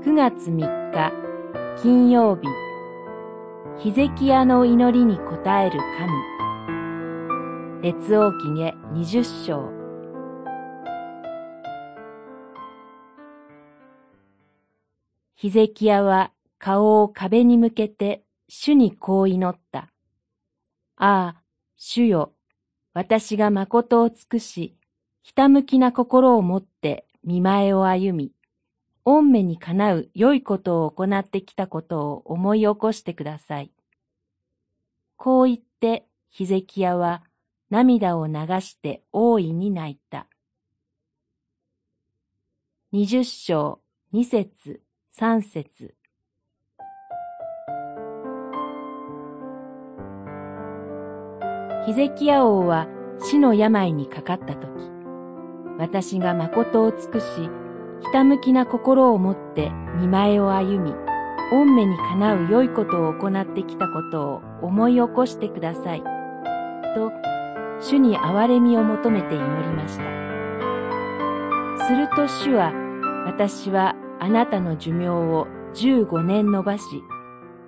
9月3日金曜日。ヒゼキヤの祈りに応える神。列王記下20章。ヒゼキヤは顔を壁に向けて主にこう祈った。ああ、主よ、私が誠を尽くし、ひたむきな心を持って見前を歩み、御目にかなう良いことを行ってきたことを思い起こしてください。こう言って、ヒゼキヤは涙を流して大いに泣いた。二十章、二節、三節。ヒゼキヤ王は死の病にかかったとき、私が誠を尽くし、ひたむきな心を持って見前を歩み、御目にかなう良いことを行ってきたことを思い起こしてください。と、主に憐れみを求めて祈りました。すると主は、私はあなたの寿命を十五年延ばし、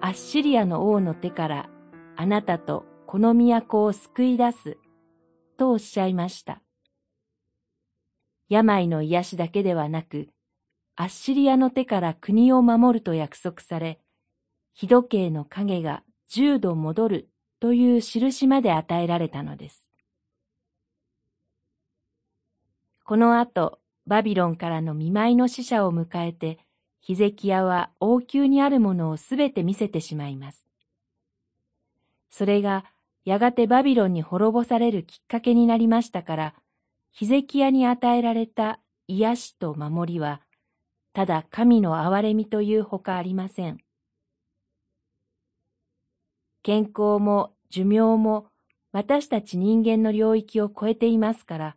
アッシリアの王の手からあなたとこの都を救い出す、とおっしゃいました。病の癒しだけではなく、アッシリアの手から国を守ると約束され、日時計の影が十度戻るという印まで与えられたのです。この後、バビロンからの見舞いの使者を迎えて、ヒゼキヤは王宮にあるものをすべて見せてしまいます。それがやがてバビロンに滅ぼされるきっかけになりましたから、ヒゼキヤに与えられた癒しと守りは、ただ神の憐れみというほかありません。健康も寿命も私たち人間の領域を超えていますから、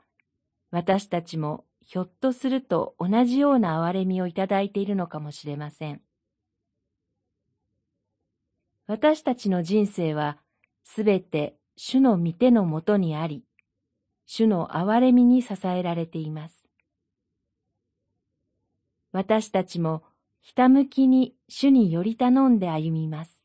私たちもひょっとすると同じような憐れみをいただいているのかもしれません。私たちの人生はすべて主の御手のもとにあり、主の憐れみに支えられています。私たちもひたむきに主により頼んで歩みます。